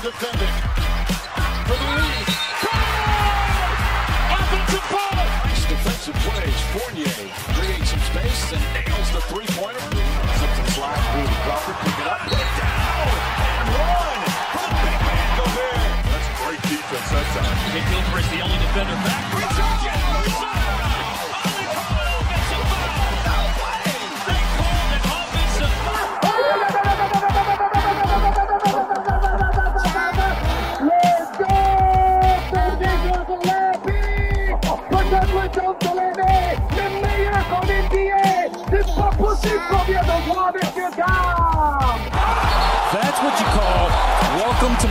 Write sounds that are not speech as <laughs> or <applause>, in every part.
is defending for the lead. Offensive foul. Nice defensive plays. Fournier creates some space and nails the three-pointer. Something flat. Ooh, Crawford pick it up, put it down, and one for the big man Gobert. That's great defense that time. Nick Gilchrist, the only defender back.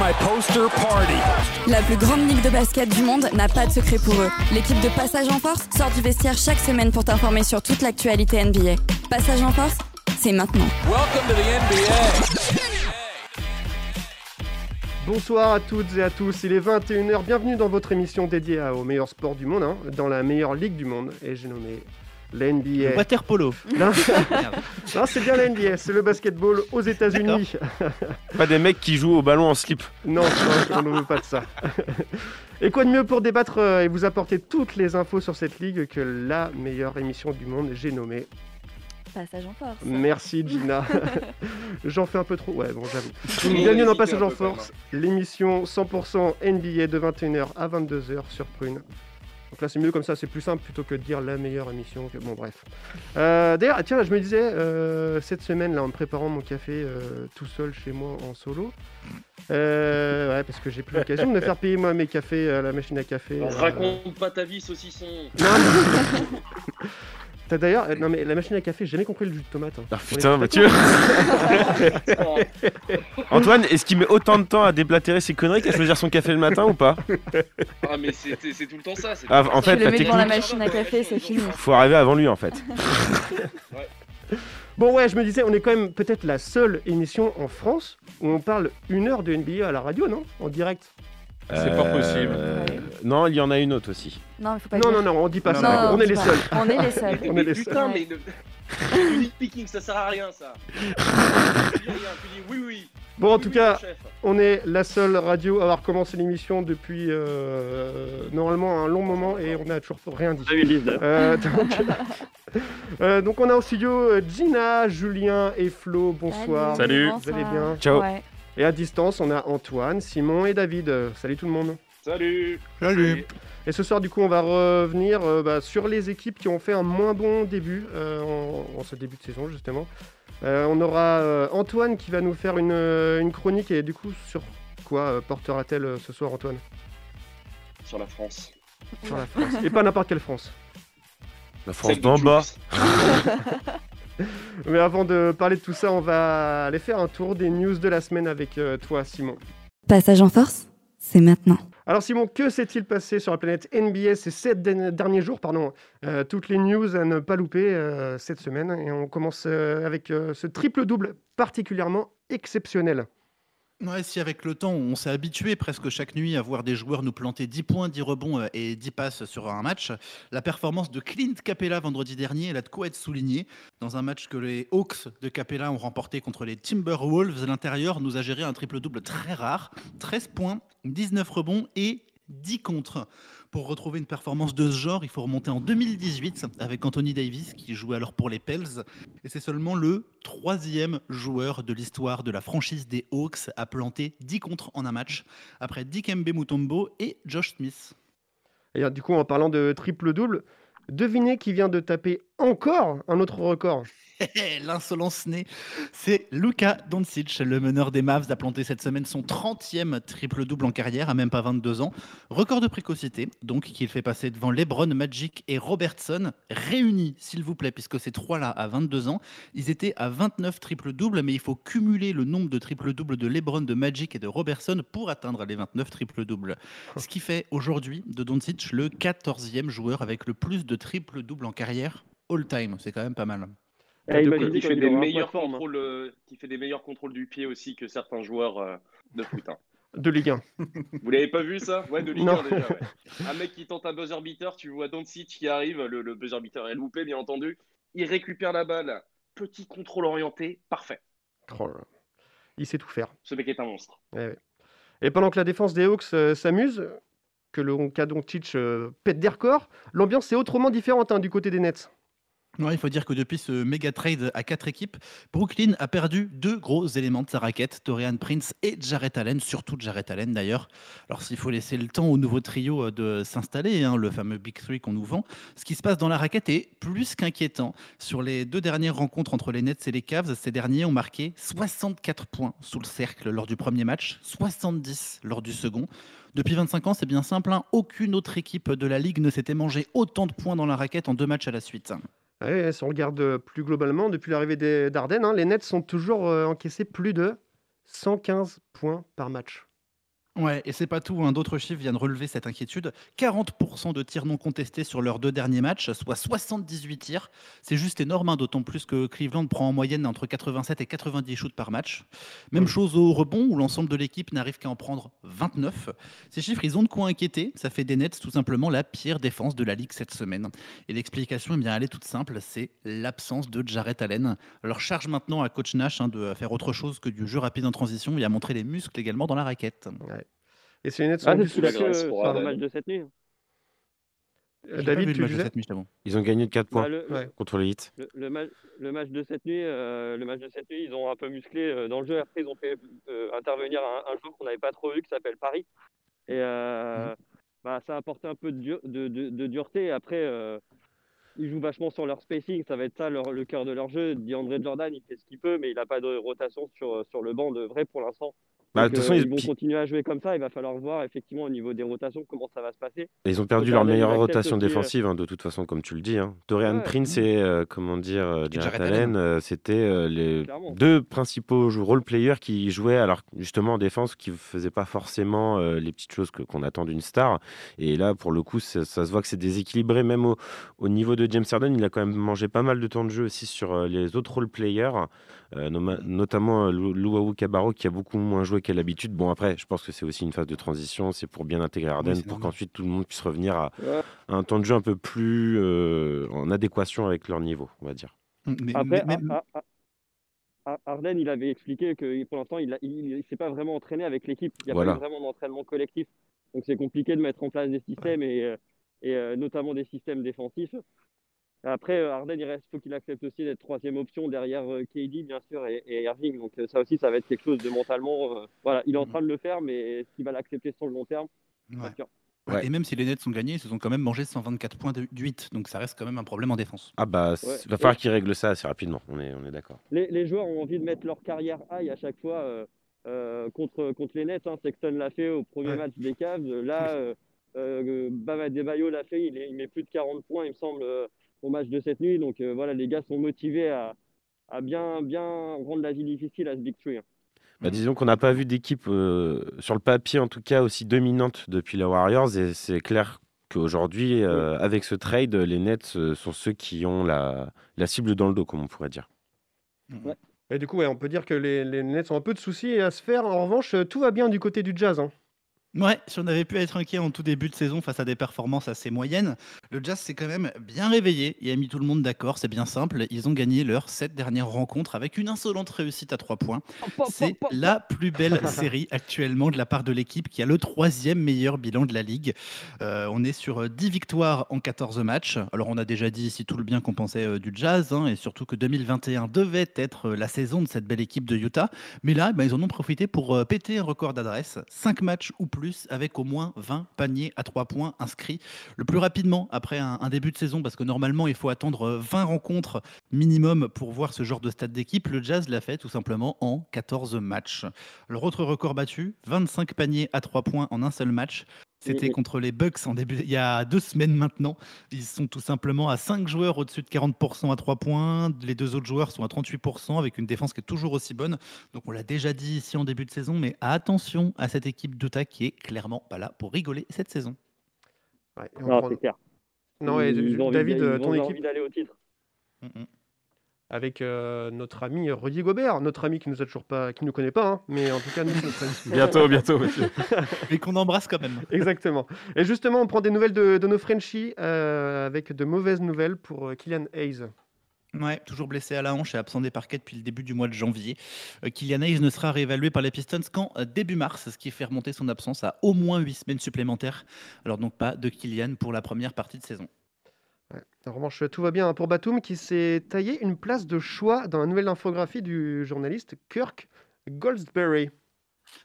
My poster party. La plus grande ligue de basket du monde n'a pas de secret pour eux. L'équipe de Passage en Force sort du vestiaire chaque semaine pour t'informer sur toute l'actualité NBA. Passage en Force, c'est maintenant. Welcome to the NBA. Bonsoir à toutes et à tous, il est 21h, bienvenue dans votre émission dédiée au meilleur sport du monde, hein, dans la meilleure ligue du monde, et j'ai nommé l'NBA. Water polo. Non, <laughs> non, c'est bien la NBA, c'est le basketball aux États-Unis. Pas des mecs qui jouent au ballon en slip. Non, non, on ne veut pas de ça. <laughs> Et quoi de mieux pour débattre euh, et vous apporter toutes les infos sur cette ligue que la meilleure émission du monde, j'ai nommé. Passage en Force. Merci Gina. <laughs> J'en fais un peu trop, ouais, bon, j'avoue. Bienvenue dans Passage en Force, l'émission 100% NBA de 21h à 22h sur Prune. Donc là, c'est mieux comme ça, c'est plus simple plutôt que de dire la meilleure émission. Que... Bon, bref. Euh, D'ailleurs, tiens, je me disais, euh, cette semaine, là, en me préparant mon café euh, tout seul chez moi en solo, ouais, parce que j'ai plus l'occasion de me faire payer moi mes cafés à la machine à café. Raconte pas ta vie, saucisson. non, <laughs> T'as d'ailleurs, euh, non mais la machine à café, j'ai jamais compris le jus de tomate. hein. Ah putain, est Mathieu. <laughs> Antoine, est-ce qu'il met autant de temps à déblatérer ses conneries qu'à choisir son café le matin ou pas? Ah, mais c'est tout le temps ça. c'est Ah, en temps fait, Tu le la la machine à café, c'est fini. faut arriver avant lui en fait. <laughs> Bon ouais, je me disais, on est quand même peut-être la seule émission en France où on parle une heure de NBA à la radio, non? En direct. C'est pas possible. Ouais. Non, il y en a une autre aussi. Non, il faut pas Non, dire. non, non, on dit pas Non, ça. non, on est pas. seuls. On est les seuls. <laughs> On est les putain, seuls. mais le... du picking, ça sert à rien, ça. <laughs> tu dis rien, tu dis oui, oui. Bon, en Oui, tout oui, cas, on est la seule radio à avoir commencé l'émission depuis euh, normalement un long moment et on n'a toujours rien dit. Euh, donc, <laughs> euh, donc on a au studio euh, Gina, Julien et Flo. Bonsoir. Salut. Vous allez bien Ciao. Ouais. Et à distance, on a Antoine, Simon et David. Salut tout le monde. Salut. Salut. Et ce soir, du coup, on va revenir euh, bah, sur les équipes qui ont fait un moins bon début euh, en, en ce début de saison, justement. Euh, on aura euh, Antoine qui va nous faire une, une chronique. Et du coup, sur quoi euh, portera-t-elle euh, ce soir, Antoine? Sur la France. Sur la France. Et pas n'importe quelle France. La France d'en bas. <laughs> <laughs> Mais avant de parler de tout ça, on va aller faire un tour des news de la semaine avec euh, toi, Simon. Passage en Force, c'est maintenant. Alors Simon, que s'est-il passé sur la planète NBA ces sept derniers jours pardon, Euh, Toutes les news à ne pas louper euh, cette semaine? Et on commence euh, avec ce triple-double particulièrement exceptionnel. Ouais, si avec le temps, on s'est habitué presque chaque nuit à voir des joueurs nous planter 10 points, 10 rebonds euh, et 10 passes sur un match, la performance de Clint Capella vendredi dernier, elle a de quoi être soulignée. Dans un match que les Hawks de Capella ont remporté contre les Timberwolves, l'intérieur nous a géré un triple-double très rare, 13 points, 19 rebonds et 10 contre. Pour retrouver une performance de ce genre, il faut remonter en 2018 avec Anthony Davis qui jouait alors pour les Pels. Et c'est seulement le troisième joueur de l'histoire de la franchise des Hawks à planter 10 contre en un match, après Dikembe Mutombo et Josh Smith. Et euh, du coup, en parlant de triple-double, devinez qui vient de taper encore un autre record? <laughs> L'insolence née, c'est Luka Doncic, le meneur des Mavs, a planté cette semaine son 30e triple-double en carrière, à même pas 22 ans. Record de précocité, donc, qu'il fait passer devant LeBron, Magic et Robertson, réunis, s'il vous plaît, puisque ces trois-là, à 22 ans, ils étaient à 29 triple-doubles, mais il faut cumuler le nombre de triple-doubles de LeBron, de Magic et de Robertson pour atteindre les 29 triple-doubles. Ce qui fait aujourd'hui de Doncic le 14e joueur avec le plus de triple-doubles en carrière all-time. C'est quand même pas mal. Eh, imaginez qui quand fait il des meilleurs de forme, hein. contrôles, euh, qui fait des meilleurs contrôles du pied aussi que certains joueurs euh, de foot. hein. de Ligue 1. <laughs> Vous l'avez pas vu ça? Ouais, de Ligue Non. 1 déjà. ouais. Un mec qui tente un buzzer beater, tu vois Doncic qui arrive, le, le buzzer beater est loupé bien entendu. Il récupère la balle, petit contrôle orienté, parfait. Oh. Il sait tout faire. Ce mec est un monstre. Eh ouais. Et pendant que la défense des Hawks euh, s'amuse, que le Doncic euh, pète des records, l'ambiance est autrement différente hein, du côté des Nets. Il faut dire que depuis ce méga trade à quatre équipes, Brooklyn a perdu deux gros éléments de sa raquette, Dorian Prince et Jarrett Allen, surtout Jarrett Allen d'ailleurs. Alors s'il faut laisser le temps au nouveau trio euh, de s'installer, hein, le fameux Big Three qu'on nous vend, ce qui se passe dans la raquette est plus qu'inquiétant. Sur les deux dernières rencontres entre les Nets et les Cavs, ces derniers ont marqué 64 points sous le cercle lors du premier match, 70 lors du second. Depuis 25 ans, c'est bien simple, hein, aucune autre équipe de la Ligue ne s'était mangé autant de points dans la raquette en deux matchs à la suite. Ouais, si on regarde euh, plus globalement, depuis l'arrivée des d'Ardennes, hein, les Nets sont toujours euh, encaissés plus de 115 points par match. Ouais, et c'est pas tout. hein. D'autres chiffres viennent relever cette inquiétude. 40% de tirs non contestés sur leurs deux derniers matchs, soit 78 tirs. C'est juste énorme, hein, d'autant plus que Cleveland prend en moyenne entre 87 et 90 shoots par match. Même chose au rebond, où l'ensemble de l'équipe n'arrive qu'à en prendre 29. Ces chiffres, ils ont de quoi inquiéter. Ça fait des Nets tout simplement la pire défense de la ligue cette semaine. Et l'explication, eh bien, elle est toute simple, c'est l'absence de Jarrett Allen. Alors charge maintenant à coach Nash hein, de faire autre chose que du jeu rapide en transition et à montrer les muscles également dans la raquette. Et les Nets sont Ah, en plus- euh, pour le Arden. match de cette nuit. Euh, pas vu David, le tu match de disais cette nuit, t'avoue. Ils ont gagné de 4 points Bah, le, Ouais. contre les Hits. le, le ma- le match de cette nuit, euh, le match de cette nuit, ils ont un peu musclé euh, dans le jeu. Après, ils ont fait euh, intervenir un, un joueur qu'on n'avait pas trop vu qui s'appelle Paris. Et euh, bah, ça a apporté un peu de, dur- de, de- de dureté. Après, euh, ils jouent vachement sur leur spacing. Ça va être ça leur- le cœur de leur jeu. DeAndre Jordan, il fait ce qu'il peut, mais il n'a pas de rotation sur, sur le banc de vrai pour l'instant. Bah, Donc, de toute façon, euh, ils- ils vont continuer à jouer comme ça. Il va falloir voir effectivement au niveau des rotations comment ça va se passer. Ils ont perdu leur meilleure rotation aussi, euh, défensive, hein, de toute façon, comme tu le dis. Hein. Dorian Ouais. Prince et, euh, comment dire, euh, Jarrett Allen, euh, c'était euh, les Clairement. deux principaux role players qui jouaient, alors justement en défense, qui ne faisaient pas forcément euh, les petites choses que- qu'on attend d'une star. Et là, pour le coup, ça, ça se voit que c'est déséquilibré, même au, au niveau de James Harden. Il a quand même mangé pas mal de temps de jeu aussi sur euh, les autres role players, euh, notamment euh, Luau Cabarro, qui a beaucoup moins joué qu'à l'habitude. Bon, après, je pense que c'est aussi une phase de transition, c'est pour bien intégrer Harden, c'est pour qu'ensuite tout le monde puisse revenir à, à un temps de jeu un peu plus euh, en adéquation avec leur niveau, on va dire. Mais- Après, mais- mais- Ar- Arden, il avait expliqué que pour l'instant, il ne s'est pas vraiment entraîné avec l'équipe. Il n'y a Voilà. pas eu vraiment d'entraînement collectif. Donc c'est compliqué de mettre en place des systèmes et, et euh, notamment des systèmes défensifs. Après, euh, Arden, il reste, faut qu'il accepte aussi d'être troisième option derrière euh, KD, bien sûr, et, et Irving. Donc euh, ça aussi, ça va être quelque chose de mentalement. euh, voilà, il est en train de le faire, mais est-ce qu'il va l'accepter sur le long terme Ouais. Pas sûr. Ouais. Et même si les Nets ont gagné, ils se sont quand même mangé 124 points de 8. Donc ça reste quand même un problème en défense. Ah bah, Ouais. il va falloir qu'ils règlent ça assez rapidement, on est, on est d'accord. les, les joueurs ont envie de mettre leur carrière high à chaque fois euh, euh, contre, contre les Nets. Hein. Sexton l'a fait au premier Ouais. match des Cavs. Là, euh, euh, Bam Adebayo l'a fait. Il, est- il met plus de 40 points, il me semble, euh, au match de cette nuit. Donc euh, voilà, les gars sont motivés à, à bien, bien rendre la vie difficile à ce Big Three. hein. Bah, disons qu'on n'a pas vu d'équipe, euh, sur le papier en tout cas, aussi dominante depuis les Warriors, et c'est clair qu'aujourd'hui, euh, avec ce trade, les Nets euh, sont ceux qui ont la, la cible dans le dos, comme on pourrait dire. Et du coup, ouais, on peut dire que les, les Nets ont un peu de soucis à se faire. En revanche, tout va bien du côté du Jazz. hein. Ouais, si on avait pu être inquiet en tout début de saison face à des performances assez moyennes, le Jazz s'est quand même bien réveillé et a mis tout le monde d'accord. C'est bien simple, ils ont gagné leurs sept dernières rencontres avec une insolente réussite à trois points. C'est la plus belle <laughs> série actuellement de la part de l'équipe qui a le troisième meilleur bilan de la ligue. Euh, on est sur euh, 10 victoires en 14 matchs. Alors on a déjà dit ici tout le bien qu'on pensait euh, du Jazz hein, et surtout que 2021 devait être euh, la saison de cette belle équipe de Utah. Mais là, bah, ils en ont profité pour euh, péter un record d'adresse. 5 matchs ou plus avec au moins 20 paniers à 3 points inscrits. Le plus rapidement après un, un début de saison, parce que normalement il faut attendre euh, 20 rencontres minimum pour voir ce genre de stade d'équipe. Le Jazz l'a fait tout simplement en 14 matchs. Leur autre record battu, 25 paniers à 3 points en un seul match. C'était contre les Bucks en début, il y a deux semaines maintenant. Ils sont tout simplement à 5 joueurs au-dessus de 40% à 3 points. Les deux autres joueurs sont à 38% avec une défense qui est toujours aussi bonne. Donc on l'a déjà dit ici en début de saison, mais attention à cette équipe d'Utah qui est clairement pas là pour rigoler cette saison. Ouais, Non, prend- c'est clair. Non, et Ils ont envie David, euh, ton équipe d'aller au titre. Mhm. Avec euh, notre ami Rudy Gobert, notre ami qui nous a toujours pas, qui nous connaît pas, hein, mais en tout cas nous notre ami. <laughs> Bientôt, bientôt, monsieur. <laughs> Mais qu'on embrasse quand même. <laughs> Exactement. Et justement, on prend des nouvelles de, de nos Frenchies euh, avec de mauvaises nouvelles pour euh, Kylian Hayes. Ouais, toujours blessé à la hanche et absent des parquets depuis le début du mois de janvier. Kylian Hayes ne sera réévalué par les Pistons qu'en début mars, ce qui fait remonter son absence à au moins 8 semaines supplémentaires. Alors donc pas de Kylian pour la première partie de saison. En revanche, tout va bien hein, pour Batum qui s'est taillé une place de choix dans la nouvelle infographie du journaliste Kirk Goldsberry.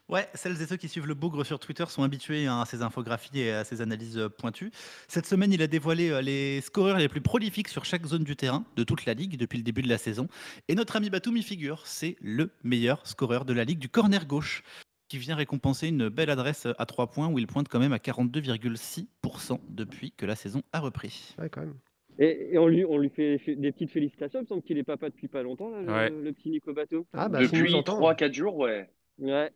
Ouais, celles et ceux qui suivent le bougre sur Twitter sont habitués hein, à ces infographies et à ces analyses euh, pointues. Cette semaine, il a dévoilé euh, les scoreurs les plus prolifiques sur chaque zone du terrain de toute la ligue depuis le début de la saison. Et notre ami Batum y figure, c'est le meilleur scoreur de la ligue du corner gauche qui vient récompenser une belle adresse à 3 points où il pointe quand même à 42,6% depuis que la saison a repris. Ouais, quand même. Et, et on, lui, on lui fait des petites félicitations. Il me semble qu'il est papa depuis pas longtemps, là, le, Ouais. le petit Nico Bateau. Ah, bah, Depuis nous entend. 3-4 jours, ouais. Ouais.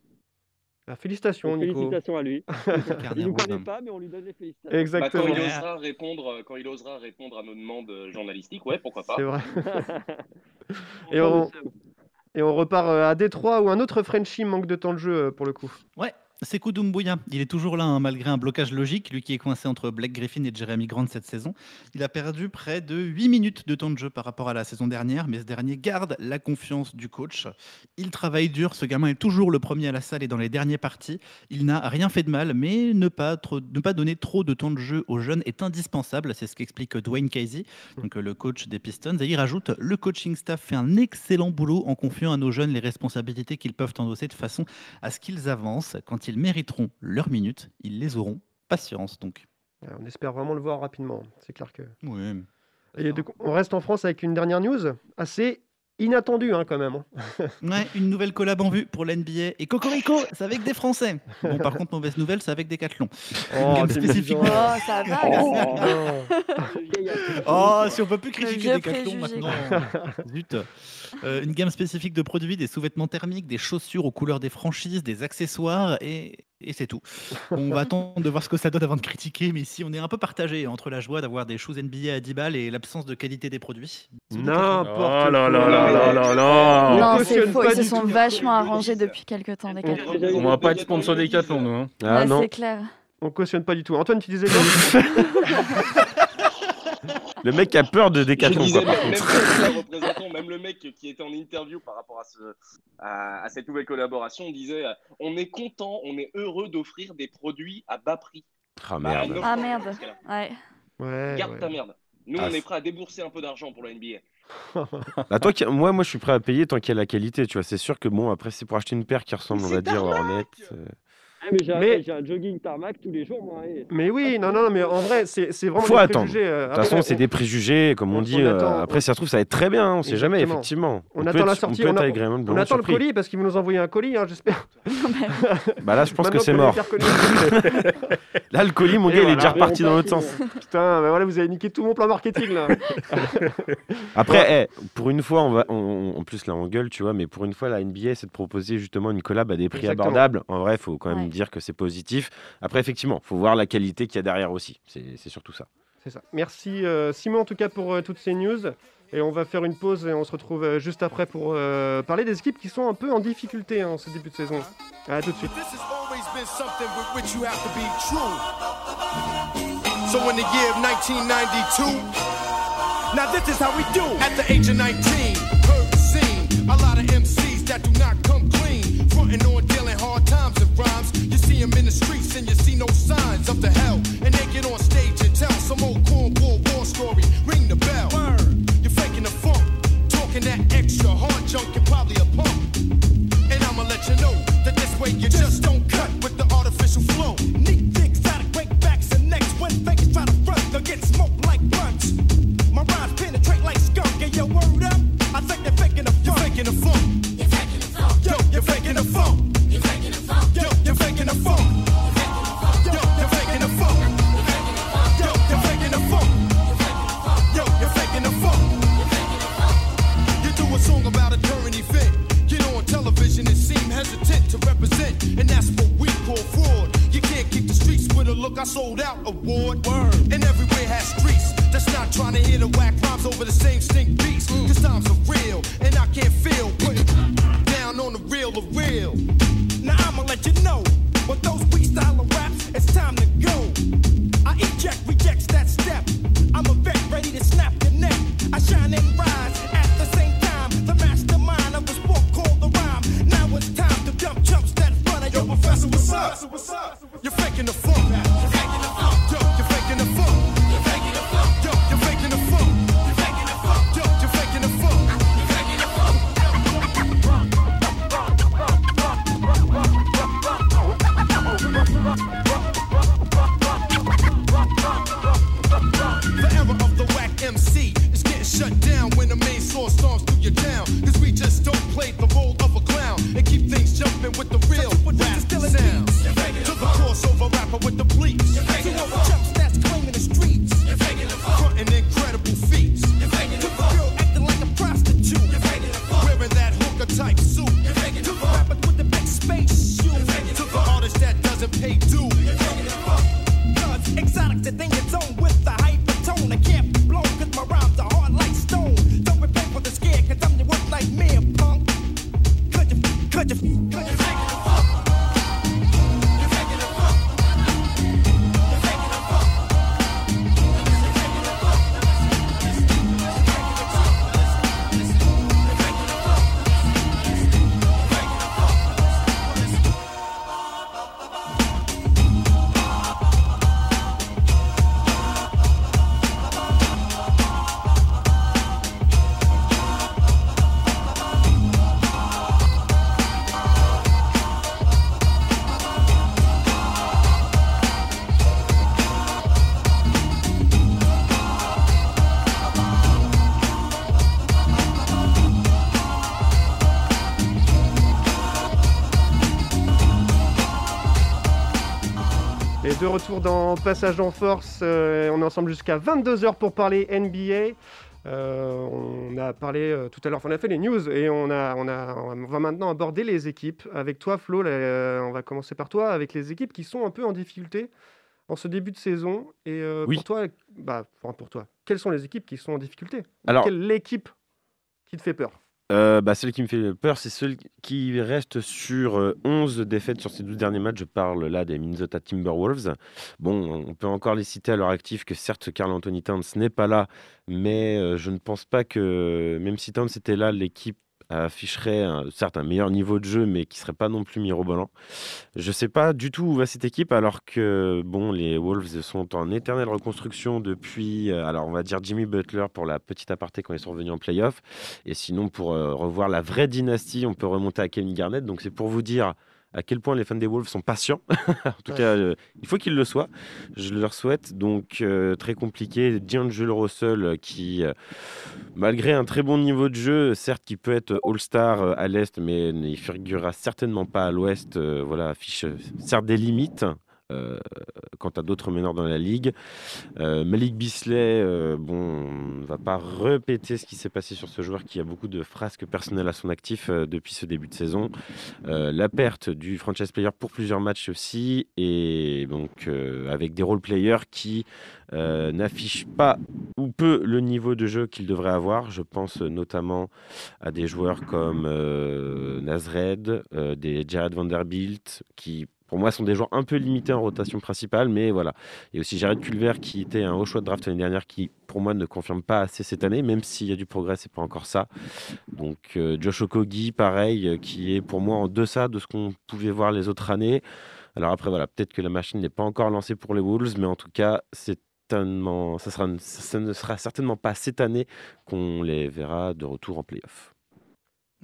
Bah, félicitations, Nico. Félicitations à lui. <laughs> Il nous rouge. connaît pas, mais on lui donne les félicitations. Bah, quand, Exactement. il osera répondre, quand il osera répondre à nos demandes euh, journalistiques, ouais, pourquoi pas. C'est vrai. <laughs> Et on- le. Et on repart euh, à Détroit où un autre Frenchie manque de temps de jeu euh, pour le coup. Ouais, c'est Doumbouya. Il est toujours là hein, malgré un blocage logique, lui qui est coincé entre Blake Griffin et Jeremy Grant cette saison. Il a perdu près de 8 minutes de temps de jeu par rapport à la saison dernière, mais ce dernier garde la confiance du coach. Il travaille dur, ce gamin est toujours le premier à la salle et dans les derniers parties. Il n'a rien fait de mal, mais ne pas, ne pas donner trop de temps de jeu aux jeunes est indispensable. C'est ce qu'explique Dwayne Casey, donc le coach des Pistons. Et il rajoute le coaching staff fait un excellent boulot en confiant à nos jeunes les responsabilités qu'ils peuvent endosser de façon à ce qu'ils avancent. Quand ils mériteront leurs minutes, ils les auront. Patience donc. On espère vraiment le voir rapidement. C'est clair que. Oui. Et donc, on reste en France avec une dernière news assez inattendue hein, quand même. hein. <laughs> Ouais, une nouvelle collab en vue pour l'NBA. Et Cocorico, c'est avec des Français. Bon, par contre, mauvaise nouvelle, c'est avec des Decathlon. Oh, gamme c'est spécifique. méchant. Oh, ça va. Oh. <laughs> Oh, si on peut plus critiquer Decathlon maintenant. Zut. Euh, une gamme spécifique de produits, des sous-vêtements thermiques, des chaussures aux couleurs des franchises, des accessoires et, et c'est tout. On va attendre de voir ce que ça donne avant de critiquer, mais ici on est un peu partagé entre la joie d'avoir des shoes NBA à 10 balles et l'absence de qualité des produits. N'importe Oh là là quoi. là là là On là Non, c'est faux. Ils se sont tout. vachement arrangés depuis quelques temps, les. On va pas être sponsor des nous. Hein. Ah Ouais, non, c'est clair. On cautionne pas du tout. Antoine, tu disais quoi? <laughs> le mec a peur de Je Decathlon. disais, quoi, par même, même contre. <laughs> le représentant, même le mec qui était en interview par rapport à, ce, à, à cette nouvelle collaboration, disait euh, on est content, on est heureux d'offrir des produits à bas prix. Ah Bah, merde. Ah merde. Ouais. Ouais. Garde ouais. ta merde. Nous, Ah, on est c'est- prêt à débourser un peu d'argent pour la NBA. <laughs> Bah, toi, moi, moi, je suis prêt à payer tant qu'il y a la qualité. Tu vois, c'est sûr que bon, après, c'est pour acheter une paire qui ressemble, on va dire, Hornet. Ah, mais j'ai un- Mais- jogging tarmac tous les jours, moi. et- Mais oui, non, non, mais en vrai, c'est c'est vraiment Faut des attendre. préjugés. euh, De toute après, façon, on- c'est des préjugés, comme on, on- dit. on euh, après, si ça se trouve, ça va être très bien. on sait jamais, effectivement. On attend la sortie, On peut on attend le colis parce qu'ils vont nous envoyer un colis, hein, j'espère. <laughs> Bah là, je pense que c'est mort. <laughs> Là, le colis, mon gars, il est déjà reparti dans l'autre sens. Putain, bah voilà, vous avez niqué tout mon plan marketing là. <laughs> Après, eh, pour une fois, on va, en plus là on gueule, tu vois, mais pour une fois la NBA c'est de proposer justement une collab à des prix abordables. En vrai, il faut quand même Dire que c'est positif. Après, effectivement, faut voir la qualité qu'il y a derrière aussi. C'est surtout ça. C'est ça. Merci euh, Simon en tout cas pour euh, toutes ces news. Et on va faire une pause et on se retrouve euh, juste après pour euh, parler des équipes qui sont un peu en difficulté hein, en ce début de saison. À tout de suite. So in the year of 1992, now this is how we do. At the age of 19, heard the scene. A lot of MCs that do not come clean. Frontin' on dealing hard times and rhymes. You see them in the streets and you see no signs of the hell. And they get on stage and tell some old cornball war story. Ring the bell. You're faking the funk. Talking that extra hard junk, you're probably a punk. And I'ma let you know that this way you just don't cut with the artificial flow. Neat dicks out of break backs and necks when fakers try to front, they'll get smoked like blunts. My rhymes penetrate like skunk, and your word up. I think they're faking the funk. You're faking the funk. You're faking the funk. Yo, you're faking the funk. I sold out award. Word. And everywhere has streets. That's not trying to hear the whack rhymes over the same stink beats. Cause times are real. Retour dans Passage en Force, euh, on est ensemble jusqu'à 22h pour parler NBA. Euh, on a parlé euh, tout à l'heure, on a fait les news et on, a, on, a, on va maintenant aborder les équipes. Avec toi, Flo, là, on va commencer par toi, avec les équipes qui sont un peu en difficulté en ce début de saison. Et Oui. pour toi, bah, pour toi, quelles sont les équipes qui sont en difficulté? Alors- Quelle est l'équipe qui te fait peur? Euh, bah, celle qui me fait peur, c'est celle qui reste sur euh, 11 défaites sur ces 12 derniers matchs. Je parle là des Minnesota Timberwolves. Bon, on peut encore les citer à leur actif que certes, Carl Anthony Towns n'est pas là, mais euh, je ne pense pas que, même si Towns était là, l'équipe afficherait un- certes un meilleur niveau de jeu, mais qui serait pas non plus mirobolant. Je sais pas du tout où va cette équipe, alors que bon, les Wolves sont en éternelle reconstruction depuis, euh, alors on va dire Jimmy Butler pour la petite aparté quand ils sont revenus en playoff, et sinon pour euh, revoir la vraie dynastie, on peut remonter à Kevin Garnett. Donc c'est pour vous dire à quel point les fans des Wolves sont patients. <laughs> en tout Ouais. cas, euh, il faut qu'ils le soient. Je leur souhaite. Donc euh, très compliqué. D'Angelo Russell qui, euh, malgré un très bon niveau de jeu, certes qui peut être All-Star à l'Est, mais il figurera certainement pas à l'Ouest. voilà, affiche certes des limites. Euh, quant à d'autres meneurs dans la ligue. Euh, Malik Bisley, euh, ne va pas répéter ce qui s'est passé sur ce joueur qui a beaucoup de frasques personnelles à son actif depuis ce début de saison. La perte du franchise player pour plusieurs matchs aussi, et donc avec des role players qui n'affichent pas ou peu le niveau de jeu qu'ils devraient avoir. Je pense notamment à des joueurs comme Nazred, des Jared Vanderbilt, qui pour moi sont des joueurs un peu limités en rotation principale, mais voilà. Et aussi Jared Culver qui était un haut choix de draft l'année dernière, qui pour moi ne confirme pas assez cette année, même s'il y a du progrès, c'est pas encore ça. Donc euh, Josh Okogie, pareil, euh, qui est pour moi en deçà de ce qu'on pouvait voir les autres années. Alors après, voilà, peut-être que la machine n'est pas encore lancée pour les Wolves, mais en tout cas, c'est ça ne sera certainement pas cette année qu'on les verra de retour en playoff.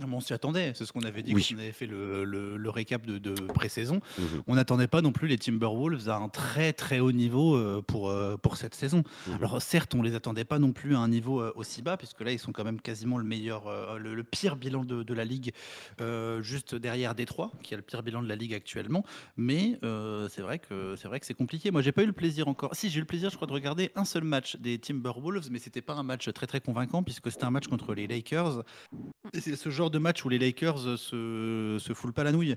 Ah, on s'y attendait, c'est ce qu'on avait dit Oui. quand on avait fait le, le- le récap de, de pré-saison. Mhm. On n'attendait pas non plus les Timberwolves à un très très haut niveau euh, pour, euh, pour cette saison. Mhm. Alors certes, on les attendait pas non plus à un niveau euh, aussi bas, puisque là ils sont quand même quasiment le meilleur, le, le pire bilan de, de la ligue, euh, juste derrière Détroit, qui a le pire bilan de la ligue actuellement. Mais euh, c'est vrai que c'est vrai que c'est compliqué. Moi, j'ai pas eu le plaisir encore. Si j'ai eu le plaisir, je crois, de regarder un seul match des Timberwolves, mais c'était pas un match très très convaincant, puisque c'était un match contre les Lakers. C'est ce genre de match où les Lakers se, se foulent pas la nouille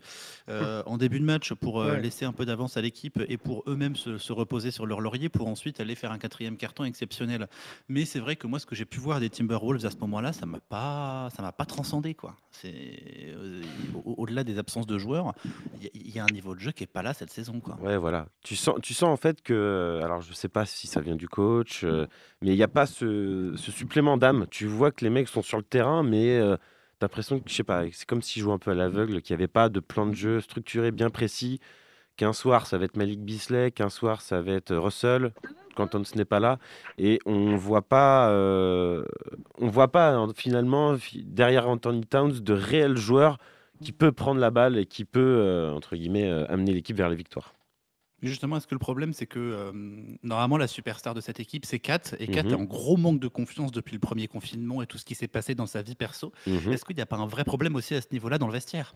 euh, en début de match pour euh, Ouais. laisser un peu d'avance à l'équipe et pour eux-mêmes se, se reposer sur leur laurier pour ensuite aller faire un quatrième carton exceptionnel. Mais c'est vrai que moi, ce que j'ai pu voir des Timberwolves à ce moment-là, ça m'a pas, ça m'a pas transcendé quoi. C'est euh, au- au-delà des absences de joueurs, il y, a- il y a un niveau de jeu qui est pas là cette saison quoi. Ouais, voilà. Tu sens, tu sens en fait que, alors je sais pas si ça vient du coach, euh, mais il n'y a pas ce, ce supplément d'âme. Tu vois que les mecs sont sur le terrain, mais euh, t'as l'impression que, je sais pas, c'est comme s'ils jouaient un peu à l'aveugle, qu'il n'y avait pas de plan de jeu structuré, bien précis. Qu'un soir, ça va être Malik Bisley, qu'un soir, ça va être Russell, quand on n'est pas là. Et on voit pas, euh, on voit pas finalement, fi- derrière Anthony Towns, de réels joueurs qui peut prendre la balle et qui peut, euh, entre guillemets, euh, amener l'équipe vers les victoires. Justement, est-ce que le problème, c'est que euh, normalement, la superstar de cette équipe, c'est Kat, et Kat Mhm. est en gros manque de confiance depuis le premier confinement et tout ce qui s'est passé dans sa vie perso. Mhm. Est-ce qu'il n'y a pas un vrai problème aussi à ce niveau-là dans le vestiaire?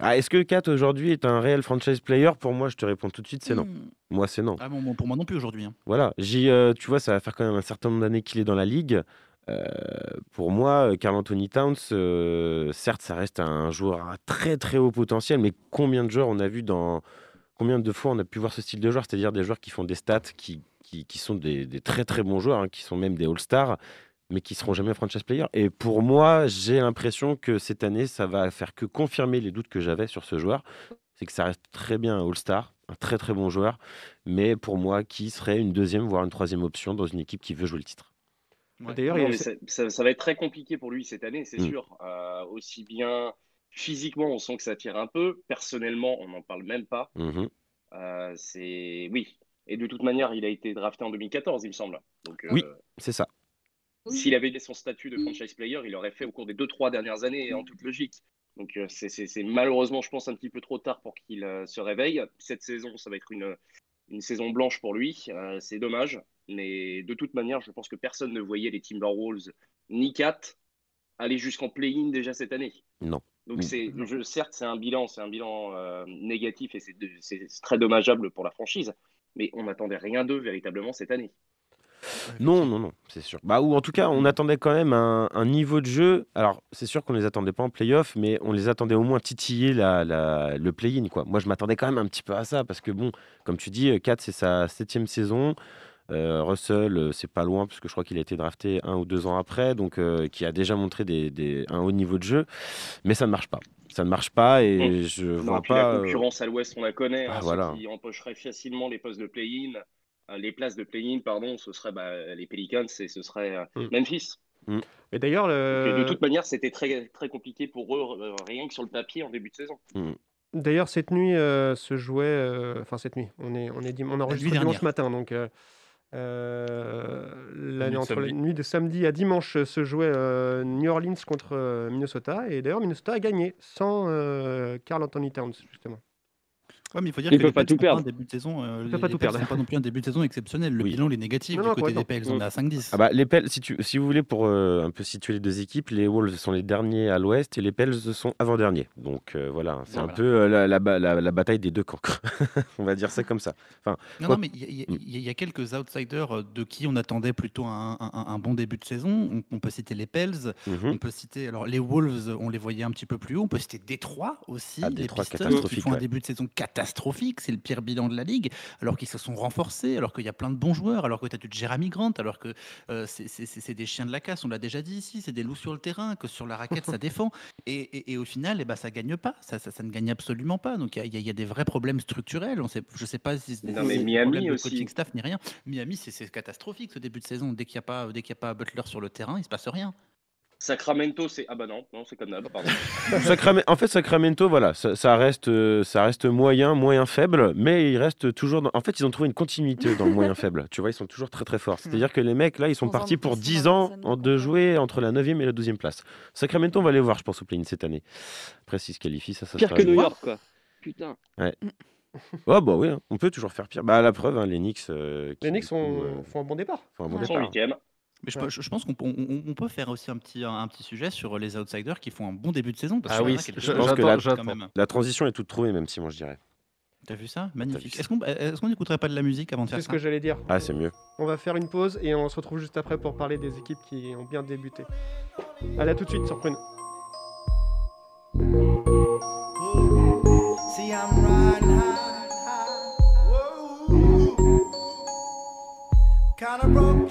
Ah, Est-ce que Kat aujourd'hui est un réel franchise player? Pour moi, je te réponds tout de suite, c'est non. Hmm. Moi, c'est non. Ah bon, bon, pour moi non plus aujourd'hui. hein. Voilà, euh, tu vois, ça va faire quand même un certain nombre d'années qu'il est dans la ligue. Euh, pour moi, Carl Anthony Towns, euh, certes, ça reste un joueur à très très haut potentiel, mais combien de joueurs on a vu dans. Combien de fois on a pu voir ce style de joueur C'est-à-dire des joueurs qui font des stats, qui, qui, qui sont des, des très très bons joueurs, hein, qui sont même des All-Stars, mais qui seront jamais franchise player. Et pour moi, j'ai l'impression que cette année, ça va faire que confirmer les doutes que j'avais sur ce joueur. C'est que ça reste très bien un All-Star, un très très bon joueur, mais pour moi, qui serait une deuxième, voire une troisième option dans une équipe qui veut jouer le titre? Ouais. D'ailleurs, Non, il y a- mais ça, ça- ça va être très compliqué pour lui cette année, c'est Mm. sûr. Euh, aussi bien physiquement, on sent que ça tire un peu. Personnellement, on n'en parle même pas. Mhm. Euh, c'est oui. Et de toute manière, il a été drafté en 2014, il me semble. Donc, euh, Oui. C'est ça. s'il avait son statut de franchise player, il l'aurait fait au cours des deux trois dernières années, en toute logique. Donc, euh, c'est malheureusement, je pense, un petit peu trop tard pour qu'il euh, se réveille. Cette saison, ça va être une, une saison blanche pour lui. Euh, c'est dommage. Mais de toute manière, je pense que personne ne voyait les Timberwolves ni Cat aller jusqu'en play-in déjà cette année. Non. Donc Mm. c'est, je, certes, c'est un bilan, c'est un bilan euh, négatif et c'est, de- c'est très dommageable pour la franchise. Mais on n'attendait rien d'eux véritablement cette année. Non, non, non, c'est sûr. Bah, ou en tout cas, on attendait quand même un, un niveau de jeu. Alors, c'est sûr qu'on les attendait pas en playoff, mais on les attendait au moins titiller la, la- le play-in. Quoi. Moi, je m'attendais quand même un petit peu à ça, parce que, bon, comme tu dis, 4, c'est sa septième saison. Euh, Russell, euh, c'est pas loin, parce que je crois qu'il a été drafté un ou deux ans après, donc euh, qui a déjà montré des, des- un haut niveau de jeu. Mais ça ne marche pas. Ça ne marche pas, et je Non, vois puis pas. la concurrence à l'ouest, on la connaît. Ah, hein, voilà. Qui empocheraient facilement les postes de play-in, euh, les places de play-in, pardon, ce serait bah, les Pelicans et ce serait euh, Mm. Memphis. Et d'ailleurs, de toute manière, c'était très, très compliqué pour eux, euh, rien que sur le papier en début de saison. D'ailleurs, cette nuit euh, se jouait. euh, Enfin, cette nuit. On est, on est, dim- on enregistre dimanche matin, donc. euh, la- nuit entre la samedi. nuit de samedi à dimanche euh, se jouait euh, New Orleans contre euh, Minnesota. Et d'ailleurs, Minnesota a gagné sans euh, Carl Anthony Towns, justement. Ouais, mais il faut dire Ils que peuvent les pas tout perdre. début de saison. euh, Ils les peuvent pas tout Pels perdre. pas non plus un début de saison exceptionnel. Le Oui. bilan il est négatif Non, du non, côté des. Pels. On est à 5-10. Ah bah, les Pels, si, tu, si vous voulez, pour euh, un peu situer les deux équipes, les Wolves sont les derniers à l'ouest et les Pels sont avant-derniers. Donc euh, voilà, c'est un Voilà. peu euh, la, la ba- la- la bataille des deux camps. quoi. <laughs> On va dire ça comme ça. Enfin, Non, Quoi- non, mais il y, a- il y a- il y a quelques outsiders de qui on attendait plutôt un, un- un bon début de saison. On, on peut citer les Pels, mhm. on peut citer alors les Wolves, on les voyait un petit peu plus haut. On peut citer Détroit aussi, Ah, les Détroit, Pistons qui catastrophique, font un début de saison catastrophique. C'est le pire bilan de la ligue, alors qu'ils se sont renforcés, alors qu'il y a plein de bons joueurs, alors que tu as du Jeremy Grant, alors que euh, c'est- des chiens de la casse. On l'a déjà dit ici, c'est des loups sur le terrain, que sur la raquette ça <laughs> défend. Et, et- et au final, eh ben, ça gagne pas. Ça, ça, ça ne gagne absolument pas. Donc il y y, a- il y a des vrais problèmes structurels. On sait, je sais pas si c'est Miami de aussi. coaching staff ni rien. Miami, c'est catastrophique ce début de saison. Dès qu'il n'y a pas, dès qu'il y a pas Butler sur le terrain, il se passe rien. Sacramento, c'est. Ah bah non, c'est comme d'hab, pardon. <laughs> En fait, Sacramento, voilà, ça, reste, euh, ça reste moyen, moyen faible, mais ils restent toujours. En fait, ils ont trouvé une continuité dans le moyen faible. Tu vois, ils sont toujours très très forts. C'est-à-dire que les mecs, là, ils sont partis pour 10 ans en de jouer entre la 9e et la 12e place. Sacramento, on va aller voir, je pense, au play cette année. Après, s'ils se qualifient, ça, ça Pire que New York, quoi. Putain. Ouais. Oh bah oui, hein. on peut toujours faire pire. Bah la preuve, hein, les Knicks. Euh, les Knicks euh, font un bon départ. Font un bon départ. Ils sont 8 mais je, Ouais. je- je pense qu'on peut- on, on peut faire aussi un petit, un, petit sujet sur les outsiders qui font un bon début de saison. Parce Ah oui, je pense que quand même. La transition est toute trouvée, même Simon, je dirais. T'as vu ça? Magnifique. Est-ce qu'on est qu'on n'écouterait pas de la musique avant de C'est faire ce ça? que j'allais dire. Ah, c'est mieux. On va faire une pause et on se retrouve juste après pour parler des équipes qui ont bien débuté. Allez, à tout de suite sur Prune. See, I'm riding high, high. Whoa. Kinda broke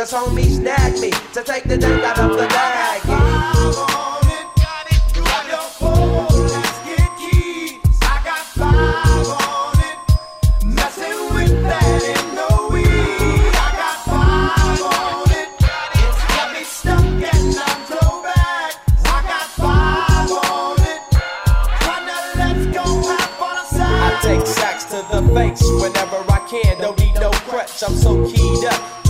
Cause homies snagged me to take the dank out of the. I take sacks to the face whenever I can. Don't need no crutch, I'm so keyed up.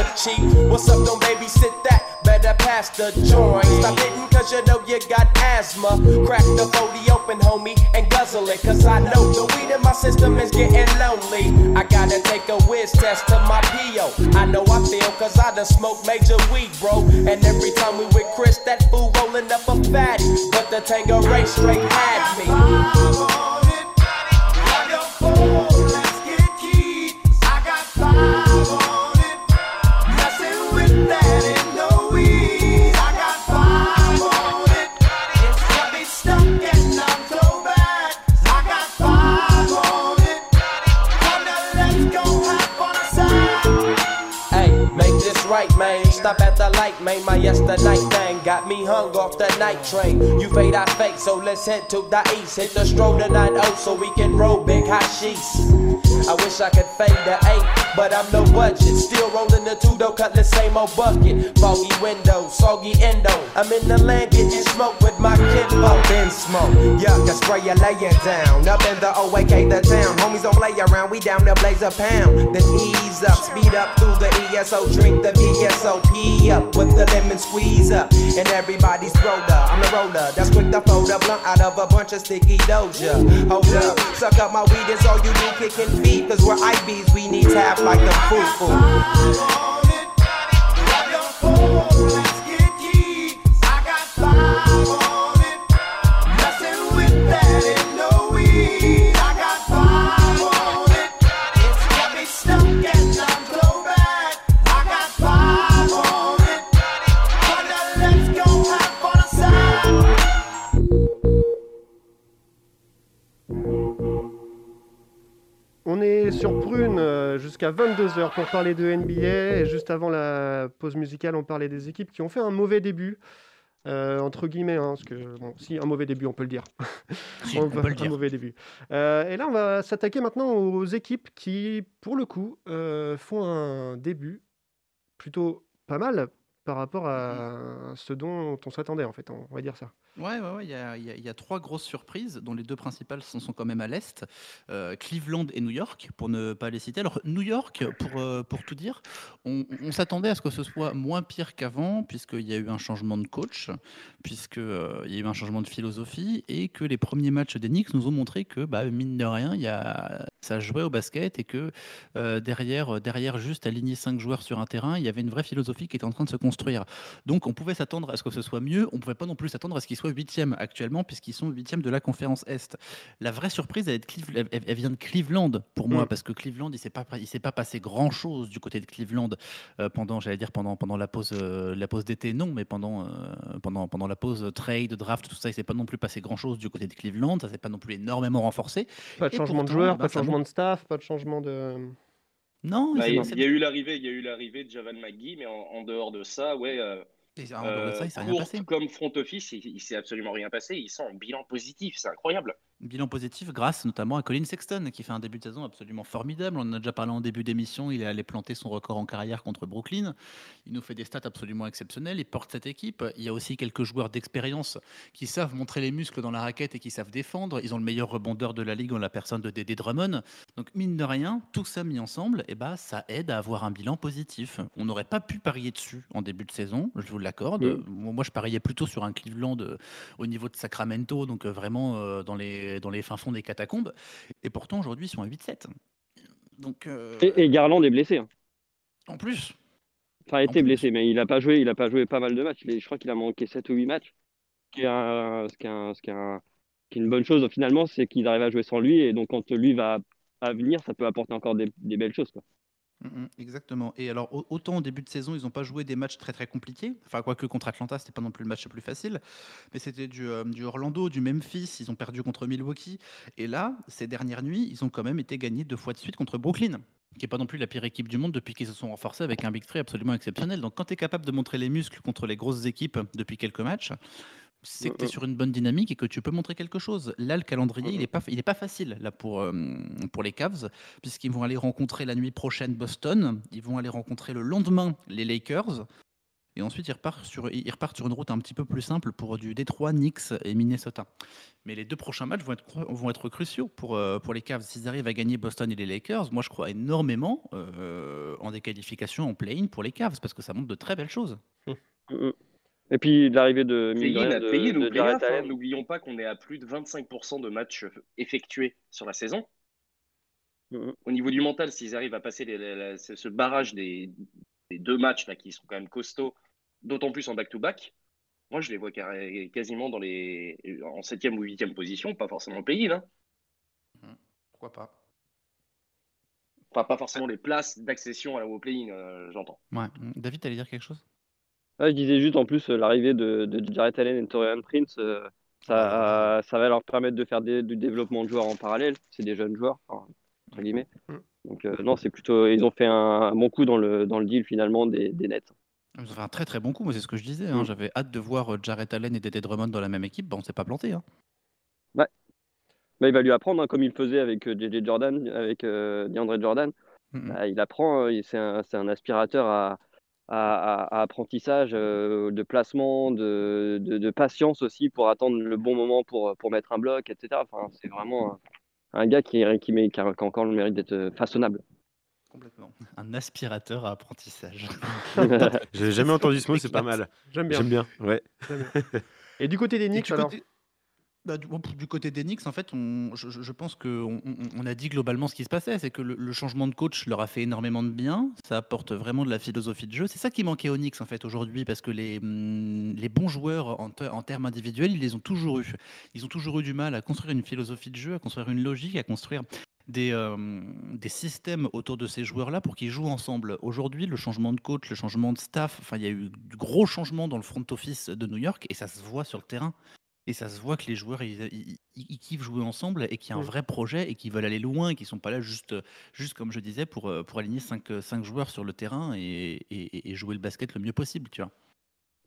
What's up, don't babysit that? Better pass the joint. Stop hitting cause you know you got asthma. Crack the 40 open, homie, and guzzle it. Cause I know the weed in my system is getting lonely. I gotta take a whiz test to my PO. I know I feel cause I done smoked major weed, bro. And every time we with Chris, that fool rolling up a fatty. But the Tango Ray straight had me. Right, man. Stop at the light, man. My yesterday thing got me hung off the night train. You fade, I fake, so let's head to the east. Hit the stroll to 9 so we can roll big hot sheets. I wish I could fade the 8, but I'm no budget. Still rolling the two though, cut the same old bucket. Foggy window, soggy endo. I'm in the land getting smoke with my kid. Up in smoke, yuck, I spray you lay down. Up in the OAK, the town. Homies don't play around, we down to blaze a pound. Then ease up, speed up through the ESO, drink the VSOP up with the lemon squeeze up. And everybody's roller, I'm the roller. That's quick to fold a blunt out of a bunch of sticky doja. Hold up, suck up my weed, it's all you do, kicking feet. Cause we're IBs, we need tap like the foo foo. Jusqu'à 22h pour parler de NBA. Et juste avant la pause musicale, on parlait des équipes qui ont fait un mauvais début. euh, entre guillemets, hein, parce que bon, si un mauvais début, on peut le dire. <laughs> Si, on peut le un mauvais début. Euh, et là, on va s'attaquer maintenant aux équipes qui, pour le coup, euh, font un début plutôt pas mal par rapport à ce dont on s'attendait, en fait. On va dire ça. Ouais, ouais, ouais, il y, a- il il trois grosses surprises, dont les deux principales sont, quand même à l'est, euh, Cleveland et New York, pour ne pas les citer. Alors, New York, pour, euh, pour tout dire, on, s'attendait à ce que ce soit moins pire qu'avant, puisqu'il y a eu un changement de coach, puisqu'il y a eu un changement de philosophie, et que les premiers matchs des Knicks nous ont montré que, bah, mine de rien, il y a, ça jouait au basket, et que euh, derrière, derrière juste aligner cinq joueurs sur un terrain, il y avait une vraie philosophie qui était en train de se construire. Donc, on pouvait s'attendre à ce que ce soit mieux, on ne pouvait pas non plus s'attendre à ce qu'ils soient huitièmes actuellement, puisqu'ils sont huitièmes de la conférence Est. La vraie surprise, elle, est de Cleve- elle- elle- elle vient de Cleveland pour moi, Mm. parce que Cleveland, il s'est pas, il s'est pas passé grand chose du côté de Cleveland euh, pendant, j'allais dire pendant, pendant la pause, euh, la pause d'été, non, mais pendant, euh, pendant, pendant la pause trade, draft, tout ça, il s'est pas non plus passé grand chose du côté de Cleveland, ça s'est pas non plus énormément renforcé. Pas de Et changement de joueur, bah, pas de changement de staff, pas de changement de. Non, Bah, il Il y, a- il y a eu l'arrivée, il y a eu l'arrivée de Javan McGee, mais en, en dehors de ça, ouais. euh, Passé. comme front office, il, il s'est absolument rien passé. Ils sont en bilan positif, c'est incroyable. Bilan positif grâce notamment à Colin Sexton qui fait un début de saison absolument formidable. On en a déjà parlé en début d'émission. Il est allé planter son record en carrière contre Brooklyn. Il nous fait des stats absolument exceptionnelles. Il porte cette équipe. Il y a aussi quelques joueurs d'expérience qui savent montrer les muscles dans la raquette et qui savent défendre. Ils ont le meilleur rebondeur de la ligue en la personne de Dédé Drummond. Donc mine de rien, tout ça mis ensemble, eh ben, ça aide à avoir un bilan positif. On n'aurait pas pu parier dessus en début de saison, je vous l'accorde. Moi, je pariais plutôt sur un Cleveland euh, au niveau de Sacramento, donc euh, vraiment euh, dans, les, dans les fins fonds des catacombes. Et pourtant, aujourd'hui, ils sont à 8-7. Donc, euh, Et, et Garland est blessé. hein. en plus, Enfin, était blessé, mais il n'a pas joué. Il a pas joué pas mal de matchs. Je crois qu'il a manqué 7 ou 8 matchs. Ce qui est, un- ce qui est, un- ce qui est un- qui est une bonne chose finalement, c'est qu'ils arrivent à jouer sans lui. Et donc, quand lui va à venir, ça peut apporter encore des, des belles choses. Quoi. Mm, mm, Exactement. Et alors, au- autant au début de saison, ils n'ont pas joué des matchs très très compliqués. Enfin, quoique contre Atlanta, c'était pas non plus le match le plus facile. Mais c'était du, euh, du Orlando, du Memphis. Ils ont perdu contre Milwaukee. Et là, ces dernières nuits, ils ont quand même été gagnés deux fois de suite contre Brooklyn, qui est pas non plus la pire équipe du monde depuis qu'ils se sont renforcés avec un Big Three absolument exceptionnel. Donc, quand tu es capable de montrer les muscles contre les grosses équipes depuis quelques matchs, c'est que tu es sur une bonne dynamique et que tu peux montrer quelque chose. Là, le calendrier, il n'est pas, il est pas facile là, pour, euh, pour les Cavs, puisqu'ils vont aller rencontrer la nuit prochaine Boston, ils vont aller rencontrer le lendemain les Lakers, et ensuite ils repartent sur, ils repartent sur une route un petit peu plus simple pour du Détroit, Knicks et Minnesota. Mais les deux prochains matchs vont être, vont être cruciaux pour, euh, pour les Cavs. S'ils arrivent à gagner Boston et les Lakers, moi je crois énormément euh, en des qualifications en play-in pour les Cavs, parce que ça montre de très belles choses. Et puis l'arrivée de, de Play-in, rien, de, de hein. N'oublions pas qu'on est à plus de 25% de matchs effectués sur la saison. Au niveau du mental, s'ils arrivent à passer les- les- les- ce barrage des, des deux matchs là, qui sont quand même costauds, d'autant plus en back-to-back, moi je les vois quasiment dans les, en septième ou huitième position, pas forcément play-in. Hein. Pourquoi pas Enfin, pas forcément les places d'accession à la- au play-in, euh, j'entends. Ouais. David, t'allais dire quelque chose? Je disais juste en plus euh, l'arrivée de, de Jarrett Allen et Torian Prince, euh, ça, ça va leur permettre de faire des- du développement de joueurs en parallèle. C'est des jeunes joueurs, enfin, entre guillemets. Donc euh, non, c'est plutôt ils ont fait un, un bon coup dans le dans le deal finalement des, des Nets. Ils ont fait un très très bon coup, c'est ce que je disais. hein. J'avais hâte de voir Jarrett Allen et Dédé Drummond dans la même équipe. Bah, on s'est pas planté. Hein. Ouais. Bah, il va lui apprendre hein, comme il faisait avec JJ Jordan, avec euh, DeAndre Jordan. Bah, il apprend, il- c'est un, c'est un aspirateur à, à, à- à apprentissage, euh, de placement, de, de, de patience aussi pour attendre le bon moment pour, pour mettre un bloc, etc. Enfin, c'est vraiment un, un gars qui, qui, met- qui a, qui a encore le mérite d'être euh, façonnable. Complètement. Un aspirateur à apprentissage. <laughs> J'ai jamais entendu ce mot, c'est pas mal. J'aime bien. J'aime bien, ouais. Et du côté des Knicks, alors côté- bah, du, côté Knicks, en fait, on- je, pense qu'on on, on a dit globalement ce qui se passait, c'est que le, changement de coach leur a fait énormément de bien, ça apporte vraiment de la philosophie de jeu. C'est ça qui manquait Knicks, en fait, aujourd'hui, parce que les, les bons joueurs, en, te- en termes individuels, ils les ont toujours eu. Ils ont toujours eu du mal à construire une philosophie de jeu, à construire une logique, à construire des, euh, des systèmes autour de ces joueurs-là pour qu'ils jouent ensemble. Aujourd'hui, le changement de coach, le changement de staff, enfin, il y a eu du gros changements dans le front office de New York et ça se voit sur le terrain. Et ça se voit que les joueurs, ils, ils- ils- ils kiffent jouer ensemble et qu'il y a un Mm. vrai projet et qu'ils veulent aller loin et qu'ils sont pas là juste, juste comme je disais, pour, euh, pour aligner 5 joueurs sur le terrain et, et- et jouer le basket le mieux possible, tu vois.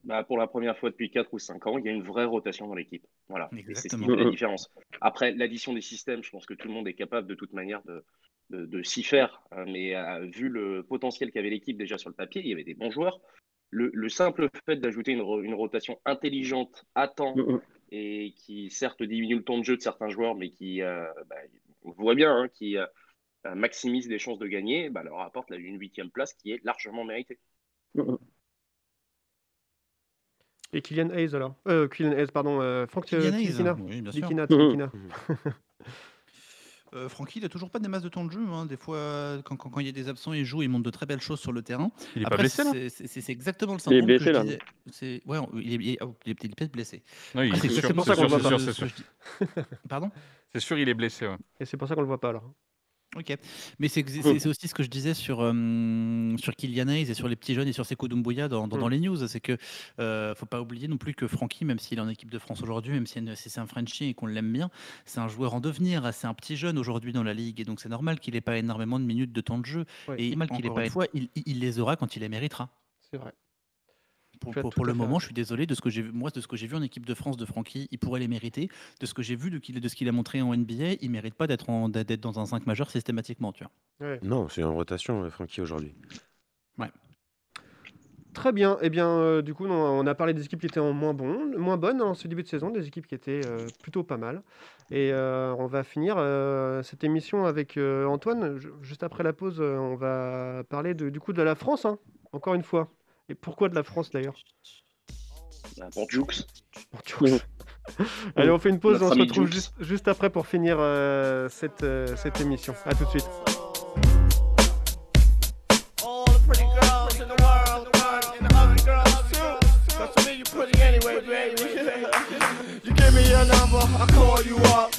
Bah, pour la première fois depuis 4 ou 5 ans, il y a une vraie rotation dans l'équipe. Voilà. C'est ce qui fait la <laughs> différence. Après, l'addition des systèmes, je pense que tout le monde est capable de toute manière de, de, de s'y faire. Euh, Mais euh, vu le potentiel qu'avait l'équipe déjà sur le papier, il y avait des bons joueurs. Le, le simple fait d'ajouter une, une rotation intelligente à temps et qui certes diminue le temps de jeu de certains joueurs, mais qui, euh, bah, on voit bien, hein, qui euh, euh, maximise les chances de gagner, bah, leur apporte là, une huitième place qui est largement méritée. Et Kylian Hayes, alors? Euh, Kylian Hayes, pardon. Euh, Franck Kylian Hayes, Tilikina. oui, bien sûr. Tilikina. <laughs> Euh, Francky, il a toujours pas des masses de temps de jeu. hein. Des fois, quand, quand- quand il y a des absents, il joue, il montre de très belles choses sur le terrain. Il est pas Après, blessé, là c'est- exactement le Il est syndrome blessé, que je là. Ouais, il est, oh, il est peut-être blessé. Oui, Après, c'est c'est ça sûr, qu'on voit c'est pas. <laughs> Pardon? C'est sûr, il est blessé. ouais. Et c'est pour ça qu'on le voit pas alors. Ok, mais c'est c'est- aussi ce que je disais sur, euh, sur Kylian Hayes et sur les petits jeunes et sur Sekou Doumbouya dans, dans, dans les news. C'est que euh, faut pas oublier non plus que Francky, même s'il est en équipe de France aujourd'hui, même si si c'est un Frenchie et qu'on l'aime bien, c'est un joueur en devenir. C'est un petit jeune aujourd'hui dans la ligue et donc c'est normal qu'il ait pas énormément de minutes de temps de jeu. Ouais, et normal qu'il ait pas une- fois, il, il les aura quand il les méritera. C'est vrai. Pour, le moment, je suis désolé de ce que j'ai vu. Moi, de ce que j'ai vu en équipe de France de Francky, il pourrait les mériter. De ce que j'ai vu de, ce qu'il a montré en NBA, il mérite pas d'être dans un 5 majeur systématiquement, tu vois. Ouais. Non, c'est en rotation, euh, Francky, aujourd'hui. Très bien. Eh bien, euh, du coup, on a parlé des équipes qui étaient en moins, bon, moins bonnes en ce début de saison, des équipes qui étaient euh, plutôt pas mal. Et euh, on va finir euh, cette émission avec euh, Antoine. Ju- Juste après la pause, euh, on va parler de- du coup de la France, hein, encore une fois. Et pourquoi de la France d'ailleurs Bah, Pour Jux. Pour Jux. <laughs> Allez, on fait une pause, on se retrouve juste, juste après pour finir euh, cette, euh, cette émission. A tout de suite. I call you up.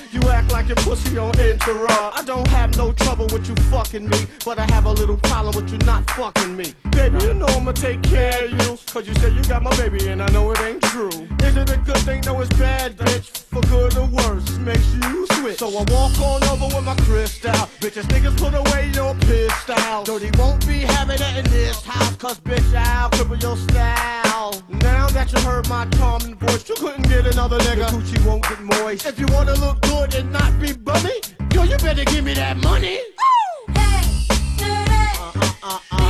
Like your pussy on interrupt. I don't have no trouble with you fucking me, but I have a little problem with you not fucking me. Baby, you know I'ma take care of you. Cause you say you got my baby and I know it ain't true. Is it a good thing? No, it's bad, bitch. For good or worse, makes you switch. So I walk on over with my crystal. Bitches, niggas put away your pistol. Dirty won't be having it in this house. Cause bitch, I'll cripple your style. Now that you heard my charming voice, you couldn't get another nigga. The coochie won't get moist. If you wanna look good and not be bummy, yo, you better give me that money. So uh-uh, uh-uh.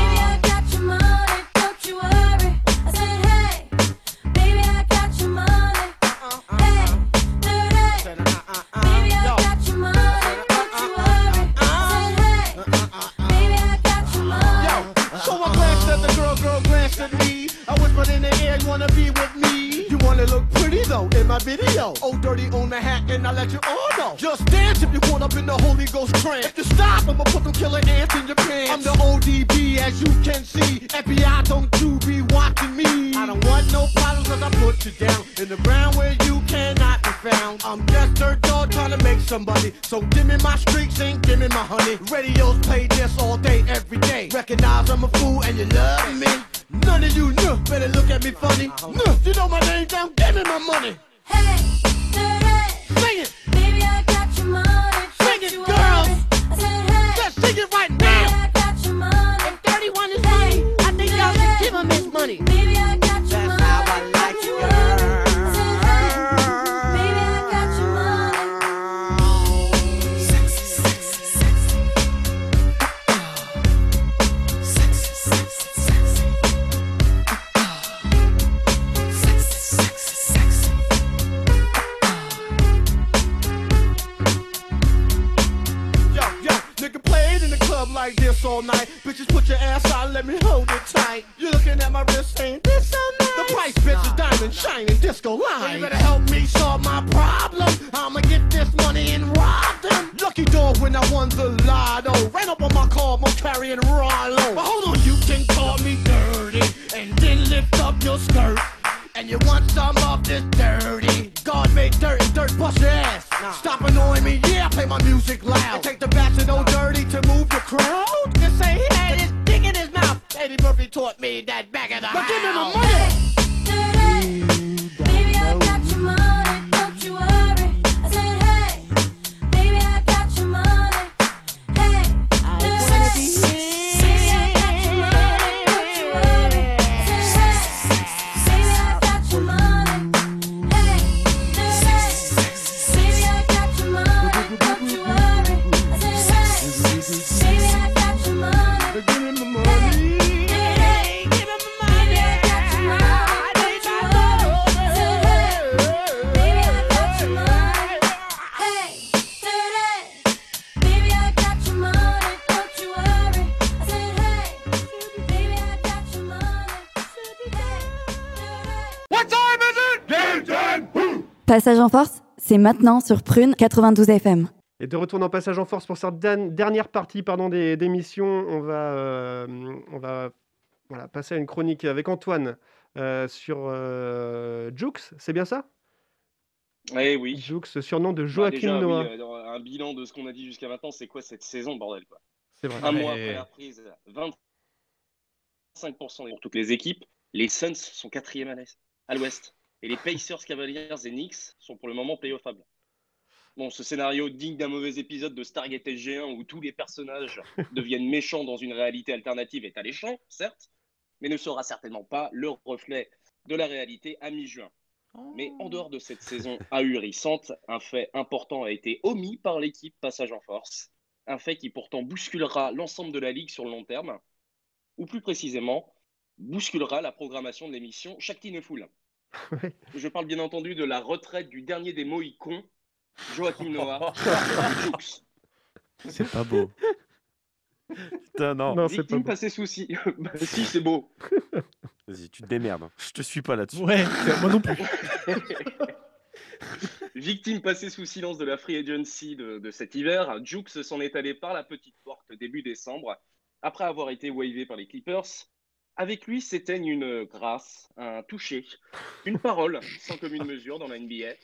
My video. Oh, dirty on the hat, and I let you all know. Just dance if you want up in the Holy Ghost trance. If you stop, I'ma put them killer ants in your pants. I'm the ODB, as you can see. FBI, don't you be watching me. I don't want no problems, cause I put you down in the ground where you cannot be found. I'm just dirt dog trying to make somebody. So give me my streaks and give me my honey. Radios play this all day, every day. Recognize I'm a fool and you love me. None of you know, better look at me funny. Uh-huh. No, you know my name down, give me my money. Hey, dirty. Sing it. Bitches put your ass out, let me hold it tight. You looking at my wrist, ain't this so nice? The price, bitch, is diamond shining disco line. you better help me solve my problem. I'ma get this money and rob them. Lucky dog when I won the lotto. Ran up on my car, I'm carrying Rollo. But hold on, you can call me dirty and then lift up your skirt. And you want some of this dirty God made dirt and dirt bust your ass Stop annoying me, yeah, play my music loud and Take the bats and old dirty to move the crowd taught me that back of the But give me my money Passage en force, c'est maintenant sur Prune 92 FM. Et de retour dans Passage en Force pour cette dernière partie pardon, des- d'émission, on va, euh, on va voilà, passer à une chronique avec Antoine euh, sur euh, Jux, c'est bien ça? Eh oui. Jux, surnom de Bah, Joachim déjà, oui, Noah. euh, un bilan de ce qu'on a dit jusqu'à maintenant, c'est quoi cette saison, bordel quoi? C'est vrai. Un Ouais. mois après la reprise, 25% pour toutes les équipes. Les Suns sont quatrième à l'Est- à l'Ouest. Et les Pacers, Cavaliers et Knicks sont pour le moment playoffables. Bon, ce scénario digne d'un mauvais épisode de Stargate SG1 où tous les personnages <laughs> deviennent méchants dans une réalité alternative est alléchant, certes, mais ne sera certainement pas le reflet de la réalité à mi-juin. Mais en dehors de cette saison ahurissante, un fait important a été omis par l'équipe Passage en Force. Un fait qui pourtant bousculera l'ensemble de la ligue sur le long terme, ou plus précisément, bousculera la programmation de l'émission Chaque Foule. <laughs> Je parle bien entendu de la retraite du dernier des Mohicons, Joachim <laughs> Noah. C'est pas beau. Putain, non. Non, c'est pas Victime beau. passé souci. <laughs> Bah, si, c'est beau. Vas-y, tu te démerdes. Je te suis pas là-dessus. Ouais, moi non plus. Victime passée sous silence de la free agency de, de cet hiver, Jukes s'en est allé par la petite porte début décembre, après avoir été wavé par les Clippers. Avec lui s'éteignent une grâce, un toucher, une parole sans commune mesure dans la NBA.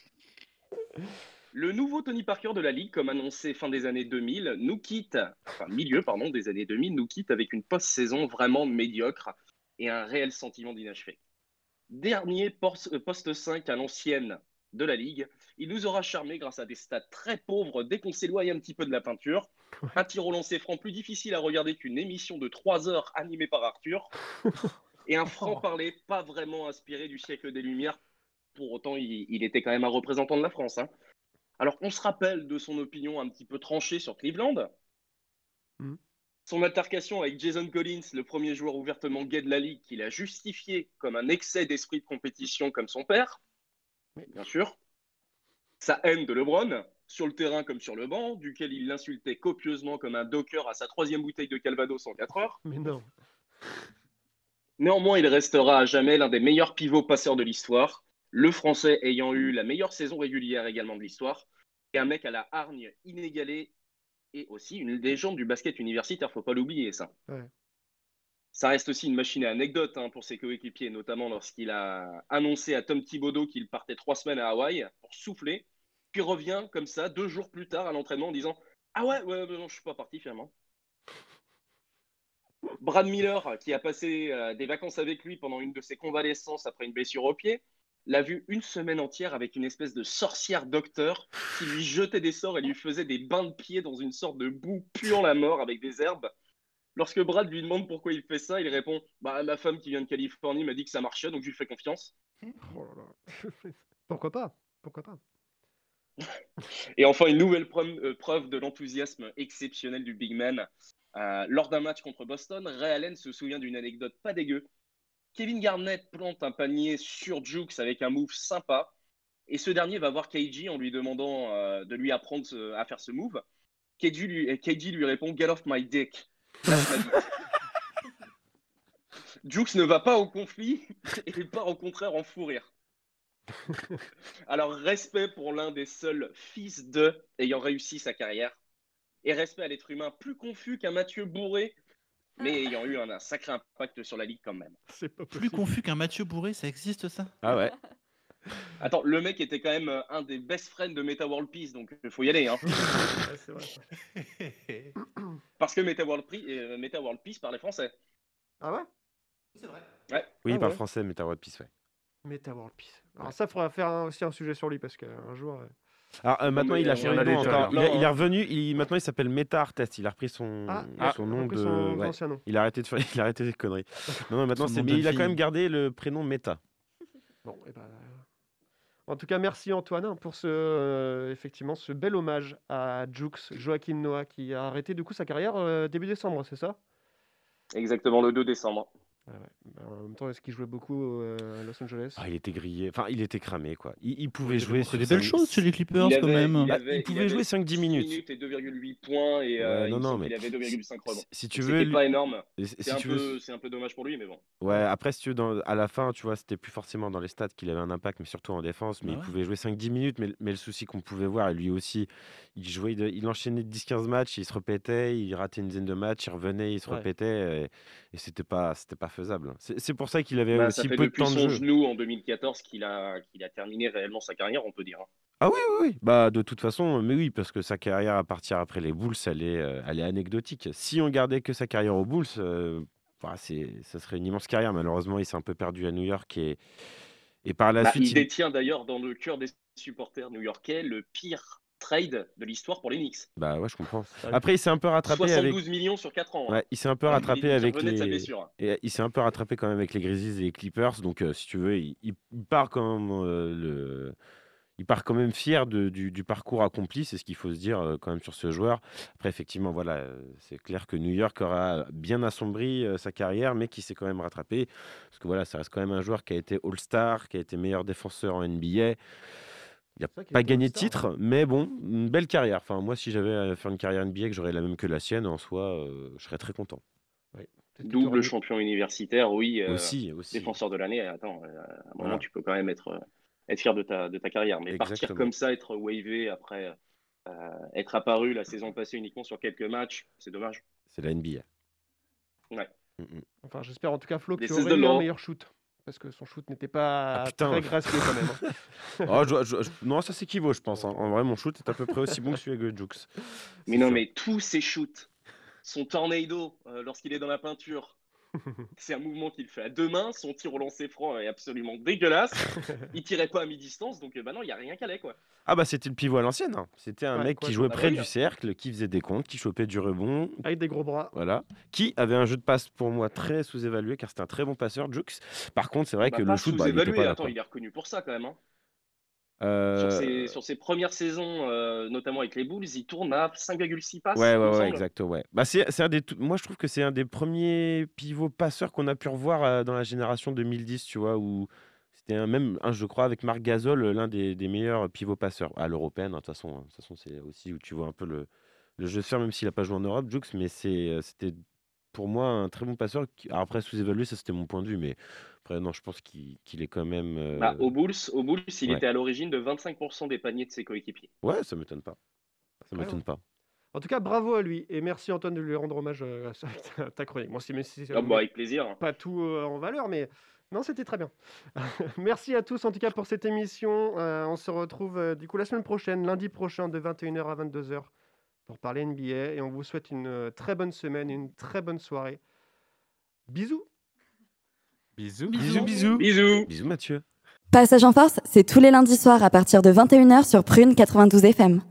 Le nouveau Tony Parker de la Ligue, comme annoncé fin des années 2000, nous quitte, enfin milieu pardon, des années 2000, nous quitte avec une post-saison vraiment médiocre et un réel sentiment d'inachevé. Dernier post- poste 5 à l'ancienne de la Ligue, il nous aura charmé grâce à des stats très pauvres dès qu'on s'éloigne un petit peu de la peinture. Un tir au lancer franc plus difficile à regarder qu'une émission de 3 heures animée par Arthur. <laughs> Et un franc-parler pas vraiment inspiré du siècle des Lumières. Pour autant, il, il était quand même un représentant de la France. hein. Alors, on se rappelle de son opinion un petit peu tranchée sur Cleveland. Mhm. Son altercation avec Jason Collins, le premier joueur ouvertement gay de la ligue, qu'il a justifié comme un excès d'esprit de compétition comme son père, bien sûr. Sa haine de LeBron, sur le terrain comme sur le banc, duquel il l'insultait copieusement comme un docker à sa troisième bouteille de Calvados en 4 heures. Mais non. Néanmoins, il restera à jamais l'un des meilleurs pivots passeurs de l'histoire, le Français ayant eu la meilleure saison régulière également de l'histoire, et un mec à la hargne inégalée, et aussi une légende du basket universitaire, faut pas l'oublier ça. Ouais. Ça reste aussi une machine à anecdotes hein, pour ses coéquipiers, notamment lorsqu'il a annoncé à Tom Thibodeau qu'il partait trois semaines à Hawaï pour souffler, puis revient comme ça deux jours plus tard à l'entraînement en disant Ah ouais, ouais, non, je suis pas parti finalement. Brad Miller, qui a passé euh, des vacances avec lui pendant une de ses convalescences après une blessure au pied, l'a vu une semaine entière avec une espèce de sorcière docteur qui lui jetait des sorts et lui faisait des bains de pied dans une sorte de boue puant la mort avec des herbes. Lorsque Brad lui demande pourquoi il fait ça, il répond Bah, ma femme qui vient de Californie m'a dit que ça marchait, donc je lui fais confiance. Oh là là. <laughs> Pourquoi pas? Pourquoi pas? <laughs> Et enfin, une nouvelle preuve, euh, preuve de l'enthousiasme exceptionnel du big man. Euh, lors d'un match contre Boston, Ray Allen se souvient d'une anecdote pas dégueu. Kevin Garnett plante un panier sur Jukes avec un move sympa. Et ce dernier va voir KG en lui demandant euh, de lui apprendre à faire ce move. KG lui, KG lui répond Get off my dick. Jukes ne va pas au conflit <laughs> et part au contraire en fou rire. Alors, respect pour l'un des seuls fils de ayant réussi sa carrière. Et respect à l'être humain plus confus qu'un Mathieu Bourré, mais ayant eu un, un sacré impact sur la ligue quand même. C'est pas Plus confus qu'un Mathieu Bourré, ça existe ça? Ah ouais. <laughs> Attends, le mec était quand même un des best friends de Meta World Peace, donc il faut y aller. Hein. <laughs> Ouais, c'est vrai. Parce que Meta World, Pri- euh, Meta World Peace parlait français. Ah ouais? Ouais. Oui, Ah il parle ouais. français, mais t'as World Peace, ouais. Meta World Peace. Alors ça, faudra faire un- aussi un sujet sur lui parce qu'un jour. euh, Alors euh, maintenant, mais, il a changé de nom encore. Il, est- il est revenu. Il, maintenant, il s'appelle Meta Artest. Il a repris son, Ah, son il nom repris de. son ouais. ancien nom. Il a arrêté de faire. <laughs> Il a arrêté des conneries. Non, non, maintenant, c'est. Mais il a quand même gardé le prénom Meta. Bon, et ben, En tout cas, merci Antoine hein, pour ce, euh, ce bel hommage à Jux, Joachim Noah, qui a arrêté du coup sa carrière euh, début décembre, c'est ça? Exactement, le 2 décembre. Ah ouais. En même temps, est-ce qu'il jouait beaucoup euh, à Los Angeles? Ah, il était grillé. Enfin, il était cramé, quoi. Il, il pouvait Il jouer sur des belles choses chez les Clippers Il quand même. il Bah, avait- il pouvait jouer 5-10 6 minutes. et 2,8 points et euh, il non, non, mais qu'il avait 2,5 rebonds. Si tu C'était veux, lui- pas énorme. Si- C'est si un, tu peu, veux, c'est un peu dommage pour lui, mais bon. Ouais, après, si tu veux, dans- à la fin, tu vois, c'était plus forcément dans les stats qu'il avait un impact, mais surtout en défense. Mais Bah il pouvait jouer 5-10 minutes. Mais, mais le souci qu'on pouvait voir, et lui aussi, il jouait, de- il enchaînait 10-15 matchs, il se répétait, il ratait une dizaine de matchs, il revenait, il se répétait, et, et c'était pas, c'était pas faisable. C'est pour ça qu'il avait Bah, aussi ça fait peu de temps de son jeu. genou en 2014 qu'il a, qu'il a terminé réellement sa carrière, on peut dire. hein. Ah oui, oui, oui. Bah, de toute façon, mais oui, parce que sa carrière à partir après les Bulls, elle est, euh, elle est anecdotique. Si on gardait que sa carrière aux Bulls, euh, bah, ça serait une immense carrière. Malheureusement, il s'est un peu perdu à New York et, et par la Bah, suite, il il- détient d'ailleurs dans le cœur des supporters new-yorkais le pire trade de l'histoire pour les Knicks. Bah ouais, je comprends. Après, il s'est un peu rattrapé 72 avec. millions sur 4 ans. hein. Ouais, il s'est un peu rattrapé il avec les. blessure. Et il s'est un peu rattrapé quand même avec les Grizzlies et les Clippers. Donc, euh, si tu veux, il, il part quand même euh, le. Il part quand même fier de- du, du parcours accompli, c'est ce qu'il faut se dire euh, quand même sur ce joueur. Après, effectivement, voilà, c'est clair que New York aura bien assombri sa carrière, mais qui s'est quand même rattrapé. Parce que voilà, ça reste quand même un joueur qui a été All-Star, qui a été meilleur défenseur en NBA. Il n'a pas gagné de titre, mais bon, une belle carrière. Enfin, moi, si j'avais à faire une carrière NBA que j'aurais la même que la sienne, en soi, euh, je serais très content. Double champion universitaire, oui. euh, Aussi, aussi. Défenseur de l'année. Attends, euh, à un moment, Voilà. tu peux quand même être, être fier de ta, de ta carrière. Mais partir comme ça, être wavé après euh, être apparu la saison passée uniquement sur quelques matchs, c'est dommage. C'est la NBA. Ouais. Mm, mm. Enfin, j'espère en tout cas, Flo, que This tu is aurais the eu un law. meilleur shoot. Parce que son shoot n'était pas Ah, putain. très gracieux quand même. hein. <laughs> Oh, je- je- je- non, ça s'équivaut, je pense. hein. En vrai, mon shoot est à peu près aussi bon que celui de Jukes. Mais non, mais tous ses shoots, son tornado euh, lorsqu'il est dans la peinture, <laughs> c'est un mouvement qu'il fait à deux mains. Son tir au lancer franc est absolument dégueulasse. <laughs> Il tirait pas à mi-distance, donc euh, bah non, il y a rien qu'à aller quoi. Ah bah c'était le pivot à l'ancienne. hein. C'était un Ouais, mec quoi, qui jouait bah près du cercle, qui faisait des comptes, qui chopait du rebond, Avec des gros bras. voilà, qui avait un jeu de passe pour moi très sous-évalué car c'était un très bon passeur, Jukes. Par contre, c'est vrai Bah, que pas le shoot, bah, il était sous-évalué. pas là. Attends, quoi. il est reconnu pour ça quand même. hein. Euh, Sur, ses, sur ses premières saisons, euh, notamment avec les Bulls, il tourne à 5,6 passes. Ouais, ouais, ouais, exact, ouais. Bah, c'est, un des Moi, je trouve que c'est un des premiers pivots passeurs qu'on a pu revoir euh, dans la génération 2010, tu vois, où c'était un, même, un, je crois, avec Marc Gasol, l'un des, des meilleurs pivots passeurs. À l'européenne, hein, de toute façon, hein. De façon, c'est aussi où tu vois un peu le, le jeu se faire, même s'il n'a pas joué en Europe, Jukes, mais euh, c'était pour moi un très bon passeur. qui- alors après, sous-évalué, ça c'était mon point de vue, mais après, non, je pense qu'il, est quand même. euh, Bah, au Bulls, au Bulls, il ouais. était à l'origine de 25% des paniers de ses coéquipiers. Ouais, ça m'étonne pas. Ça m'étonne pas. En tout cas, bravo à lui. Et merci Antoine de lui rendre hommage euh, avec ta, ta chronique. Bon, si, mais si, Ah bah, avec plaisir. pas tout euh, en valeur, mais non, c'était très bien. <laughs> Merci à tous en tout cas pour cette émission. Euh, on se retrouve euh, du coup la semaine prochaine, lundi prochain de 21h à 22h pour parler NBA et on vous souhaite une euh, très bonne semaine une très bonne soirée. Bisous. Bisous. Bisous, bisous. Bisous. Bisous, Mathieu. Passage en force, c'est tous les lundis soirs à partir de 21h sur Prune 92 FM.